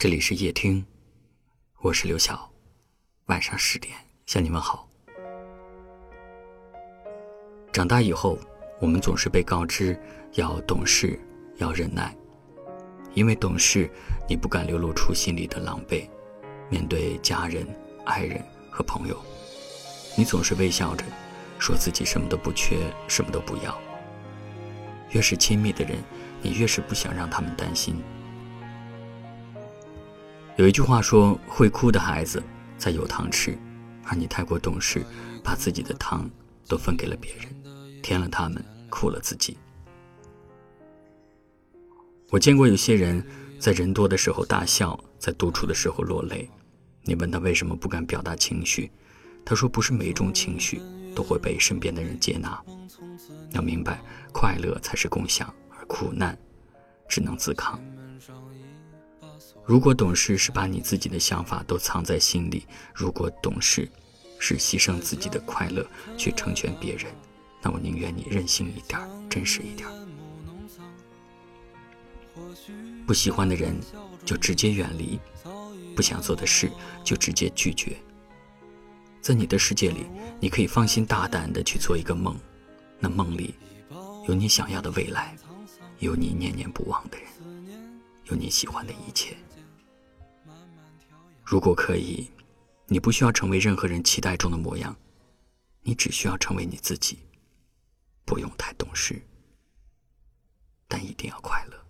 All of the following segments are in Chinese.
这里是夜听，我是刘晓。晚上十点向你们好。长大以后，我们总是被告知要懂事，要忍耐，因为懂事，你不敢流露出心里的狼狈。面对家人、爱人和朋友，你总是微笑着，说自己什么都不缺，什么都不要。越是亲密的人，你越是不想让他们担心。有一句话说：“会哭的孩子才有糖吃，而你太过懂事，把自己的糖都分给了别人，甜了他们，苦了自己。”我见过有些人在人多的时候大笑，在独处的时候落泪。你问他为什么不敢表达情绪，他说：“不是每一种情绪都会被身边的人接纳。要明白，快乐才是共享，而苦难只能自扛。”如果懂事是把你自己的想法都藏在心里，如果懂事是牺牲自己的快乐去成全别人，那我宁愿你任性一点，真实一点。不喜欢的人就直接远离，不想做的事就直接拒绝。在你的世界里，你可以放心大胆的去做一个梦，那梦里有你想要的未来，有你念念不忘的人，有你喜欢的一切。如果可以，你不需要成为任何人期待中的模样，你只需要成为你自己，不用太懂事，但一定要快乐。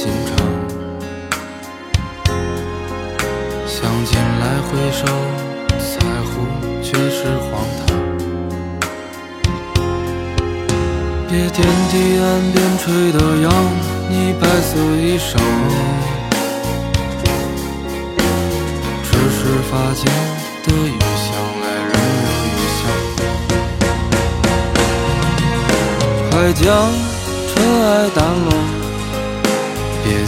心肠？想起来回首，在乎却是荒唐。别惦记岸边吹的扬，你白色衣裳。只是发间的雨香，来人有余香。快将尘埃掸落，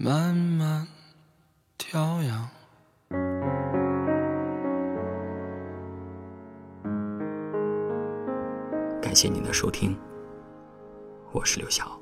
慢慢调养。感谢您的收听，我是刘晓。